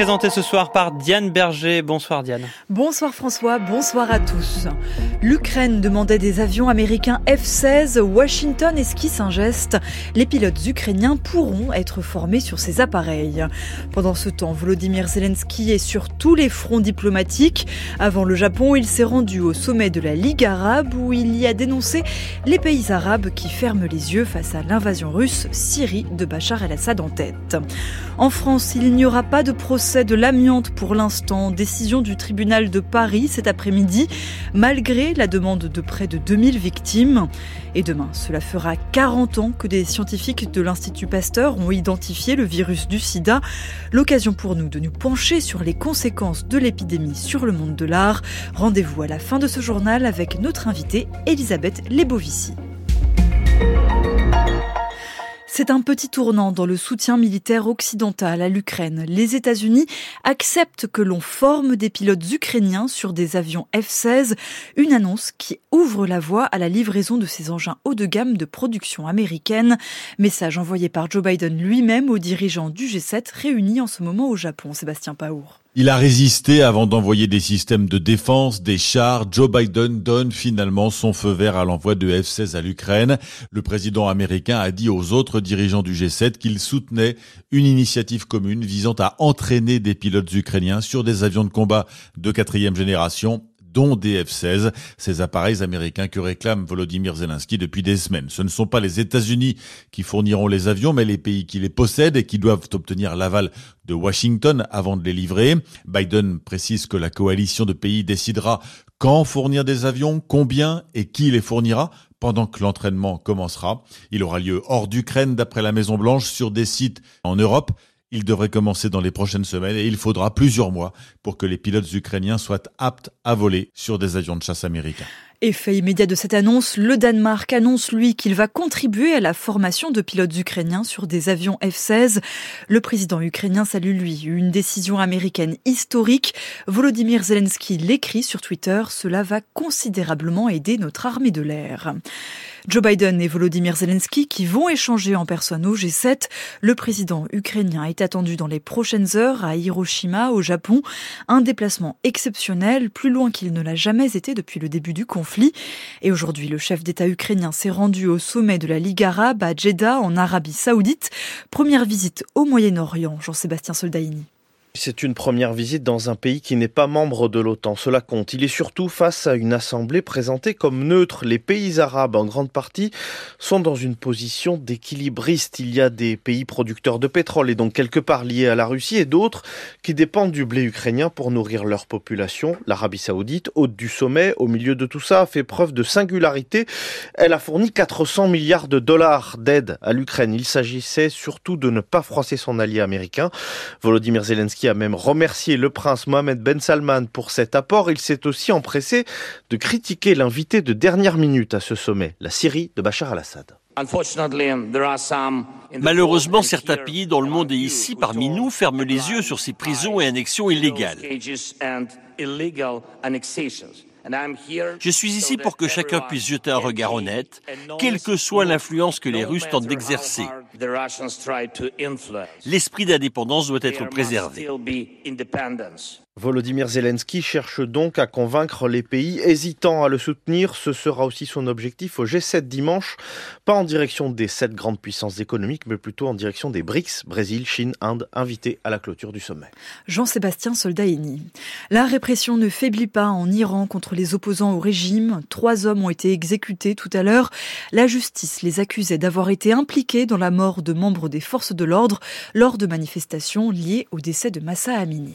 présenté ce soir par Diane Berger. Bonsoir Diane. Bonsoir François, bonsoir à tous. L'Ukraine demandait des avions américains F-16. Washington esquisse un geste. Les pilotes ukrainiens pourront être formés sur ces appareils. Pendant ce temps, Volodymyr Zelensky est sur tous les fronts diplomatiques. Avant le Japon, il s'est rendu au sommet de la Ligue arabe où il y a dénoncé les pays arabes qui ferment les yeux face à l'invasion russe Syrie de Bachar el-Assad en tête. En France, il n'y aura pas de procès de l'amiante pour l'instant. Décision du tribunal de Paris cet après-midi, malgré la demande de près de 2000 victimes. Et demain, cela fera 40 ans que des scientifiques de l'Institut Pasteur ont identifié le virus du sida. L'occasion pour nous de nous pencher sur les conséquences de l'épidémie sur le monde de l'art. Rendez-vous à la fin de ce journal avec notre invitée Elisabeth Lebovici. C'est un petit tournant dans le soutien militaire occidental à l'Ukraine. Les États-Unis acceptent que l'on forme des pilotes ukrainiens sur des avions F-16, une annonce qui ouvre la voie à la livraison de ces engins haut de gamme de production américaine. Message envoyé par Joe Biden lui-même aux dirigeants du G7 réunis en ce moment au Japon. Sébastien Paour. Il a résisté avant d'envoyer des systèmes de défense, des chars. Joe Biden donne finalement son feu vert à l'envoi de F-16 à l'Ukraine. Le président américain a dit aux autres dirigeants du G7 qu'il soutenait une initiative commune visant à entraîner des pilotes ukrainiens sur des avions de combat de quatrième génération dont des F-16, ces appareils américains que réclame Volodymyr Zelensky depuis des semaines. Ce ne sont pas les États-Unis qui fourniront les avions, mais les pays qui les possèdent et qui doivent obtenir l'aval de Washington avant de les livrer. Biden précise que la coalition de pays décidera quand fournir des avions, combien et qui les fournira pendant que l'entraînement commencera. Il aura lieu hors d'Ukraine d'après la Maison Blanche sur des sites en Europe il devrait commencer dans les prochaines semaines et il faudra plusieurs mois pour que les pilotes ukrainiens soient aptes à voler sur des avions de chasse américains. Effet immédiat de cette annonce, le Danemark annonce lui qu'il va contribuer à la formation de pilotes ukrainiens sur des avions F-16. Le président ukrainien salue lui une décision américaine historique. Volodymyr Zelensky l'écrit sur Twitter, cela va considérablement aider notre armée de l'air. Joe Biden et Volodymyr Zelensky qui vont échanger en personne au G7. Le président ukrainien est attendu dans les prochaines heures à Hiroshima, au Japon. Un déplacement exceptionnel, plus loin qu'il ne l'a jamais été depuis le début du conflit. Et aujourd'hui, le chef d'État ukrainien s'est rendu au sommet de la Ligue arabe à Jeddah, en Arabie saoudite. Première visite au Moyen-Orient, Jean-Sébastien Soldaini. C'est une première visite dans un pays qui n'est pas membre de l'OTAN, cela compte. Il est surtout face à une assemblée présentée comme neutre. Les pays arabes, en grande partie, sont dans une position d'équilibriste. Il y a des pays producteurs de pétrole et donc quelque part liés à la Russie et d'autres qui dépendent du blé ukrainien pour nourrir leur population. L'Arabie saoudite, haute du sommet, au milieu de tout ça, a fait preuve de singularité. Elle a fourni 400 milliards de dollars d'aide à l'Ukraine. Il s'agissait surtout de ne pas froisser son allié américain. Volodymyr Zelensky qui a même remercié le prince Mohamed Ben Salman pour cet apport. Il s'est aussi empressé de critiquer l'invité de dernière minute à ce sommet, la Syrie de Bachar al-Assad. Malheureusement, certains pays dans le monde et ici, parmi nous, ferment les yeux sur ces prisons et annexions illégales. Je suis ici pour que chacun puisse jeter un regard honnête, quelle que soit l'influence que les Russes tentent d'exercer. L'esprit d'indépendance doit être préservé. Volodymyr Zelensky cherche donc à convaincre les pays hésitants à le soutenir. Ce sera aussi son objectif au G7 dimanche, pas en direction des sept grandes puissances économiques, mais plutôt en direction des BRICS, Brésil, Chine, Inde, invités à la clôture du sommet. Jean-Sébastien Soldaini. La répression ne faiblit pas en Iran contre les opposants au régime. Trois hommes ont été exécutés tout à l'heure. La justice les accusait d'avoir été impliqués dans la mort de membres des forces de l'ordre lors de manifestations liées au décès de Massa Amini.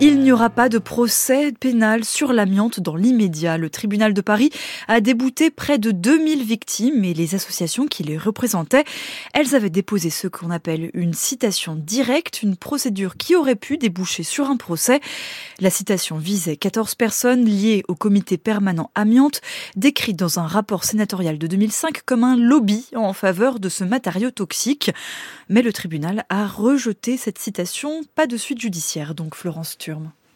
Il n'y aura pas de procès pénal sur l'amiante dans l'immédiat. Le tribunal de Paris a débouté près de 2000 victimes et les associations qui les représentaient. Elles avaient déposé ce qu'on appelle une citation directe, une procédure qui aurait pu déboucher sur un procès. La citation visait 14 personnes liées au comité permanent amiante, décrite dans un rapport sénatorial de 2005 comme un lobby en faveur de ce matériau toxique. Mais le tribunal a rejeté cette citation, pas de suite judiciaire, donc Florence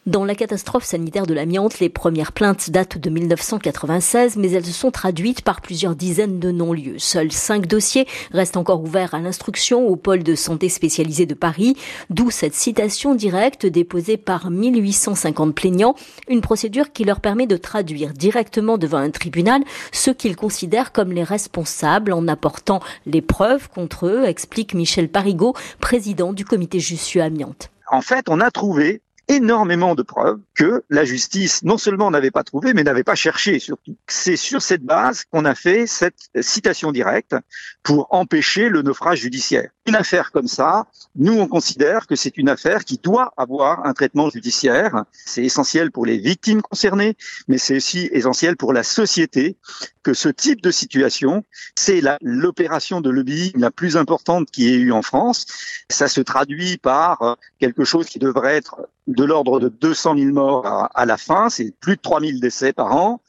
Dans la catastrophe sanitaire de l'amiante, les premières plaintes datent de 1996, mais elles se sont traduites par plusieurs dizaines de non-lieux. Seuls cinq dossiers restent encore ouverts à l'instruction au pôle de santé spécialisé de Paris, d'où cette citation directe déposée par 1850 plaignants, une procédure qui leur permet de traduire directement devant un tribunal ceux qu'ils considèrent comme les responsables en apportant les preuves contre eux, explique Michel Parigot, président du comité Jussieu Amiante. En fait, on a trouvé énormément de preuves que la justice non seulement n'avait pas trouvé, mais n'avait pas cherché surtout. C'est sur cette base qu'on a fait cette citation directe pour empêcher le naufrage judiciaire. Une affaire comme ça, nous on considère que c'est une affaire qui doit avoir un traitement judiciaire. C'est essentiel pour les victimes concernées, mais c'est aussi essentiel pour la société que ce type de situation, c'est l'opération de lobbying la plus importante qui ait eu en France. Ça se traduit par euh, quelque chose qui devrait être de l'ordre de 200 000 morts à, la fin, c'est plus de 3 000 décès par an.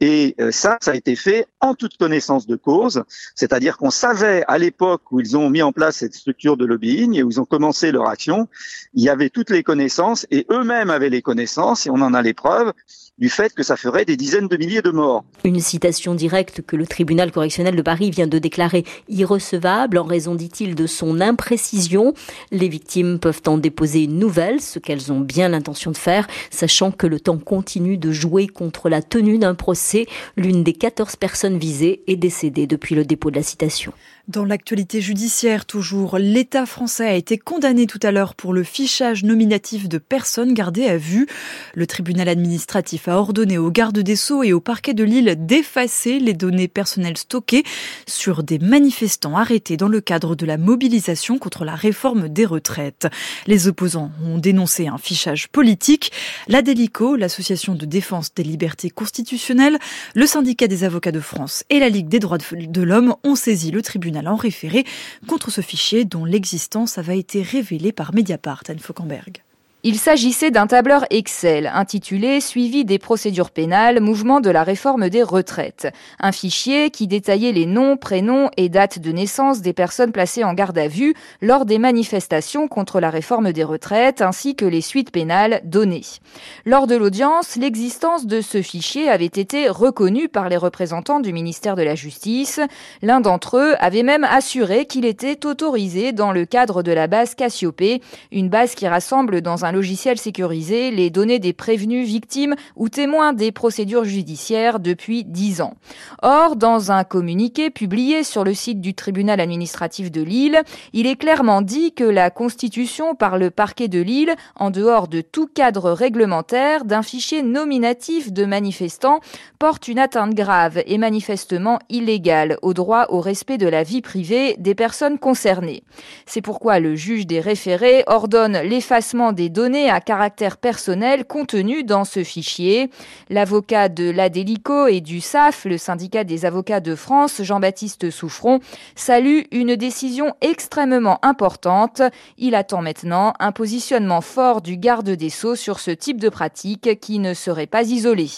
Et euh, ça, ça a été fait en toute connaissance de cause, c'est-à-dire qu'on savait à l'époque où ils ont mis en place cette structure de lobbying et où ils ont commencé leur action, il y avait toutes les connaissances et eux-mêmes avaient les connaissances et on en a les preuves du fait que ça ferait des dizaines de milliers de morts. Une citation directe que le tribunal correctionnel de Paris vient de déclarer irrecevable en raison, dit-il, de son imprécision. Les victimes peuvent en déposer une nouvelle, ce qu'elles ont bien l'intention de faire, sachant que le temps continue de jouer contre la tenue d'un procès. L'une des 14 personnes visées est décédée depuis le dépôt de la citation. Dans l'actualité judiciaire, toujours, l'État français a été condamné tout à l'heure pour le fichage nominatif de personnes gardées à vue. Le tribunal administratif a ordonné au garde des Sceaux et au parquet de Lille d'effacer les données personnelles stockées sur des manifestants arrêtés dans le cadre de la mobilisation contre la réforme des retraites. Les opposants ont dénoncé un fichage politique. La Délico, l'association de défense des libertés constitutionnelles, le syndicat des avocats de France et la Ligue des droits de l'homme ont saisi le tribunal en référé contre ce fichier dont l'existence avait été révélée par Mediapart, Anne Fauquemberg. Il s'agissait d'un tableur Excel intitulé Suivi des procédures pénales, mouvement de la réforme des retraites. Un fichier qui détaillait les noms, prénoms et dates de naissance des personnes placées en garde à vue lors des manifestations contre la réforme des retraites ainsi que les suites pénales données. Lors de l'audience, l'existence de ce fichier avait été reconnue par les représentants du ministère de la Justice. L'un d'entre eux avait même assuré qu'il était autorisé dans le cadre de la base Cassiopée, une base qui rassemble dans un un logiciel sécurisé les données des prévenus, victimes ou témoins des procédures judiciaires depuis 10 ans. Or, dans un communiqué publié sur le site du tribunal administratif de Lille, il est clairement dit que la constitution par le parquet de Lille, en dehors de tout cadre réglementaire, d'un fichier nominatif de manifestants, porte une atteinte grave et manifestement illégale au droit au respect de la vie privée des personnes concernées. C'est pourquoi le juge des référés ordonne l'effacement des données à caractère personnel contenues dans ce fichier. L'avocat de l'ADELICO et du SAF, le syndicat des avocats de France, Jean-Baptiste Souffron, salue une décision extrêmement importante. Il attend maintenant un positionnement fort du garde des Sceaux sur ce type de pratique qui ne serait pas isolé.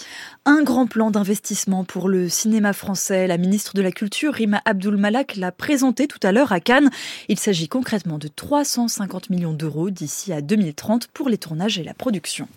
Un grand plan d'investissement pour le cinéma français. La ministre de la Culture, Rima Abdul Malak, l'a présenté tout à l'heure à Cannes. Il s'agit concrètement de 350 millions d'euros d'ici à 2030 pour les tournages et la production.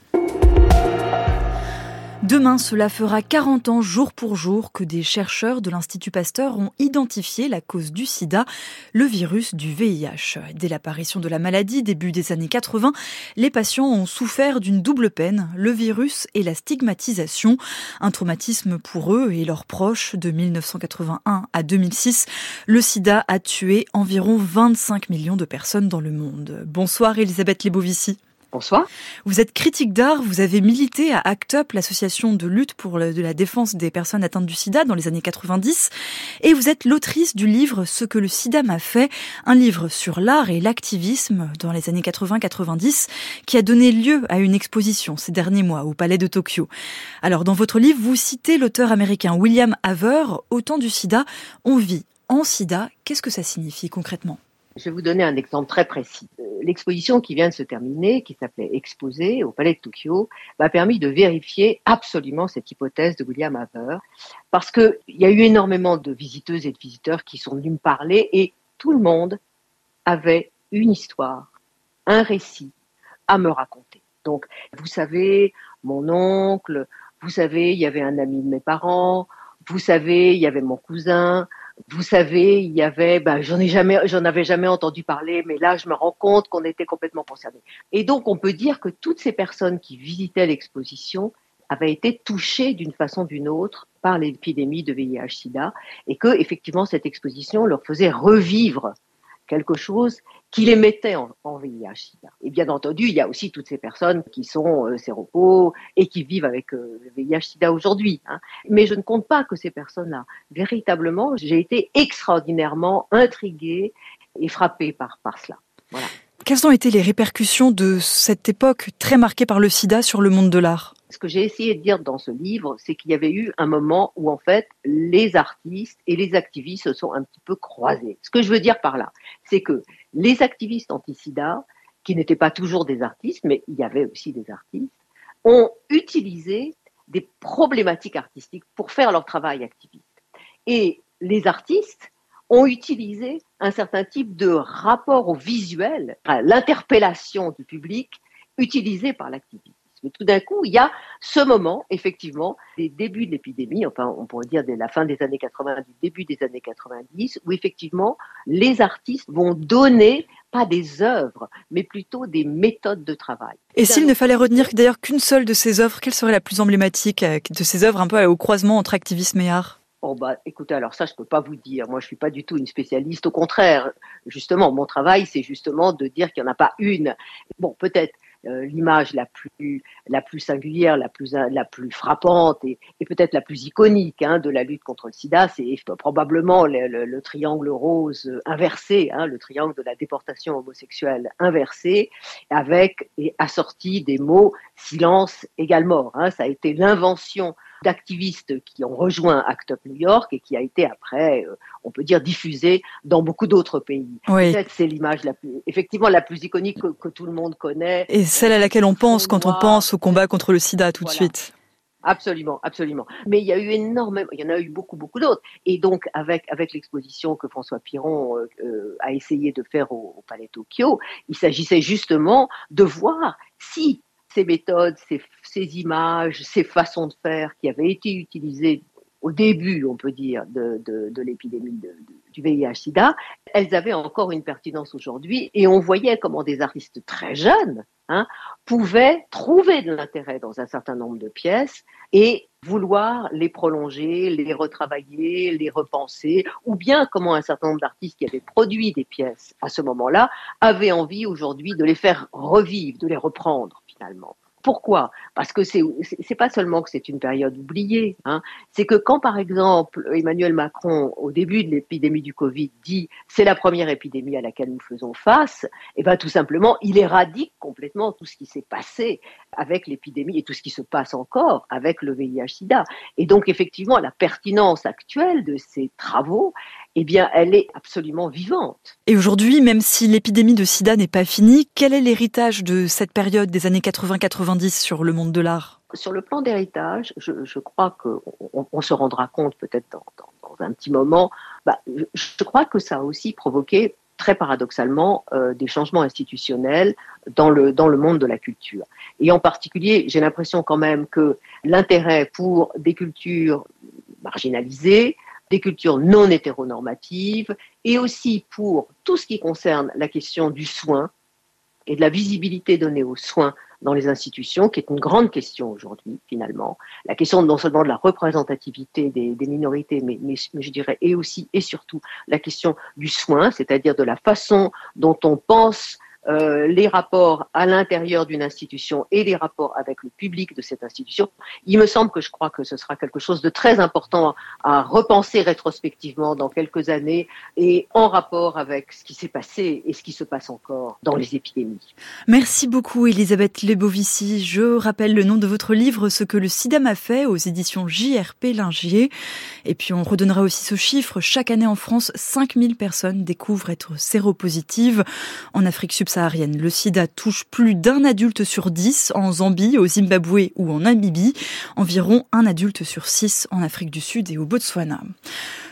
Demain, cela fera 40 ans jour pour jour que des chercheurs de l'Institut Pasteur ont identifié la cause du sida, le virus du VIH. Dès l'apparition de la maladie, début des années 80, les patients ont souffert d'une double peine, le virus et la stigmatisation. Un traumatisme pour eux et leurs proches de 1981 à 2006. Le sida a tué environ 25 millions de personnes dans le monde. Bonsoir Elisabeth Lebovici. Bonsoir. Vous êtes critique d'art, vous avez milité à ACT UP, l'association de lutte pour la défense des personnes atteintes du sida dans les années 90, et vous êtes l'autrice du livre Ce que le sida m'a fait, un livre sur l'art et l'activisme dans les années 80-90 qui a donné lieu à une exposition ces derniers mois au Palais de Tokyo. Alors dans votre livre, vous citez l'auteur américain William Haver, Au temps du sida, on vit en sida, qu'est-ce que ça signifie concrètement? Je vais vous donner un exemple très précis. Euh, l'exposition qui vient de se terminer, qui s'appelait Exposé au Palais de Tokyo, m'a permis de vérifier absolument cette hypothèse de William Haver, parce qu'il y a eu énormément de visiteuses et de visiteurs qui sont venus me parler et tout le monde avait une histoire, un récit à me raconter. Donc, vous savez, mon oncle, vous savez, il y avait un ami de mes parents, vous savez, il y avait mon cousin, vous savez, il y avait, ben, j'en ai jamais, j'en avais jamais entendu parler, mais là, je me rends compte qu'on était complètement concernés. Et donc, on peut dire que toutes ces personnes qui visitaient l'exposition avaient été touchées d'une façon ou d'une autre par l'épidémie de VIH/SIDA, et que, effectivement, cette exposition leur faisait revivre quelque chose qui les mettait en, VIH-Sida. Et bien entendu, il y a aussi toutes ces personnes qui sont euh, séropos et qui vivent avec euh, le VIH-Sida aujourd'hui. Hein. Mais je ne compte pas que ces personnes-là. Véritablement, j'ai été extraordinairement intriguée et frappée par, par cela. Quelles ont été les répercussions de cette époque très marquée par le sida sur le monde de l'art? Ce que j'ai essayé de dire dans ce livre, c'est qu'il y avait eu un moment où en fait les artistes et les activistes se sont un petit peu croisés. Ce que je veux dire par là, c'est que les activistes anti-sida, qui n'étaient pas toujours des artistes, mais il y avait aussi des artistes, ont utilisé des problématiques artistiques pour faire leur travail activiste. Et les artistes ont utilisé un certain type de rapport au visuel, l'interpellation du public utilisée par l'activisme. Mais tout d'un coup, il y a ce moment, effectivement, des débuts de l'épidémie, enfin, on pourrait dire dès la fin des années 80, du début des années 90, où effectivement, les artistes vont donner pas des œuvres, mais plutôt des méthodes de travail. Et s'il ne fallait retenir d'ailleurs qu'une seule de ces œuvres, quelle serait la plus emblématique euh, de ces œuvres un peu au croisement entre activisme et art? Oh bah, écoutez, alors ça, je peux pas vous dire. Moi, je suis pas du tout une spécialiste. Au contraire, justement, mon travail, c'est justement de dire qu'il n'y en a pas une. Bon, peut-être l'image la plus, la plus singulière, la plus, la plus frappante et, et peut-être la plus iconique hein, de la lutte contre le sida, c'est probablement le, le, le, triangle rose inversé, hein, le triangle de la déportation homosexuelle inversé, avec et assorti des mots silence égale mort. Hein. Ça a été l'invention d'activistes qui ont rejoint Act Up New York et qui a été après, euh, on peut dire, diffusé dans beaucoup d'autres pays. Oui. Peut-être c'est l'image la plus, effectivement, la plus iconique que, tout le monde connaît. Et celle à laquelle on pense quand on pense au combat contre le sida tout de suite. Absolument, absolument. Mais il y a eu énormément, il y en a eu beaucoup, beaucoup d'autres. Et donc, avec, avec l'exposition que François Piron euh, euh, a essayé de faire au, au Palais Tokyo, il s'agissait justement de voir si ces méthodes, ces, images, ces façons de faire qui avaient été utilisées au début, on peut dire, de, de, de l'épidémie du VIH-Sida, elles avaient encore une pertinence aujourd'hui et on voyait comment des artistes très jeunes hein, pouvaient trouver de l'intérêt dans un certain nombre de pièces et vouloir les prolonger, les retravailler, les repenser, ou bien comment un certain nombre d'artistes qui avaient produit des pièces à ce moment-là avaient envie aujourd'hui de les faire revivre, de les reprendre localement. Pourquoi? Parce que c'est c'est pas seulement que c'est une période oubliée, hein, c'est que quand par exemple Emmanuel Macron au début de l'épidémie du Covid dit c'est la première épidémie à laquelle nous faisons face, et eh ben tout simplement il éradique complètement tout ce qui s'est passé avec l'épidémie et tout ce qui se passe encore avec le VIH/SIDA. Et donc effectivement la pertinence actuelle de ces travaux, eh bien, elle est absolument vivante. Et aujourd'hui, même si l'épidémie de sida n'est pas finie, quel est l'héritage de cette période des années 80-90 sur le monde de l'art Sur le plan d'héritage, je, crois qu'on on se rendra compte peut-être dans, un petit moment, bah, je, je, crois que ça a aussi provoqué très paradoxalement euh, des changements institutionnels dans le, dans le monde de la culture. Et en particulier, j'ai l'impression quand même que l'intérêt pour des cultures marginalisées, des cultures non hétéronormatives et aussi pour tout ce qui concerne la question du soin et de la visibilité donnée aux soins dans les institutions, qui est une grande question aujourd'hui, finalement. La question non seulement de la représentativité des, minorités, mais, mais, mais, je dirais, et aussi et surtout la question du soin, c'est-à-dire de la façon dont on pense euh, les rapports à l'intérieur d'une institution et les rapports avec le public de cette institution, il me semble que je crois que ce sera quelque chose de très important à repenser rétrospectivement dans quelques années et en rapport avec ce qui s'est passé et ce qui se passe encore dans les épidémies. Merci beaucoup Elisabeth Lebovici. Je rappelle le nom de votre livre Ce que le sida m'a fait aux éditions JRP Lingier. Et puis on redonnera aussi ce chiffre. Chaque année en France, 5000 personnes découvrent être séropositives. En Afrique subsaharienne, Le sida touche plus d'un adulte sur dix en Zambie, au Zimbabwe ou en Namibie, environ un adulte sur six en Afrique du Sud et au Botswana.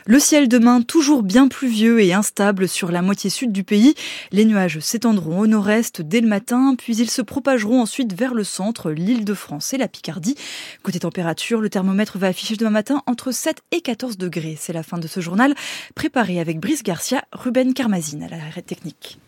Le ciel demain toujours bien pluvieux et instable sur la moitié sud du pays. Les nuages s'étendront au nord-est dès le matin, puis ils se propageront ensuite vers le centre, l'île de France et la Picardie. Côté température, le thermomètre va afficher demain matin entre 7 et 14 degrés. C'est la fin de ce journal préparé avec Brice Garcia, Ruben Carmazine à la technique.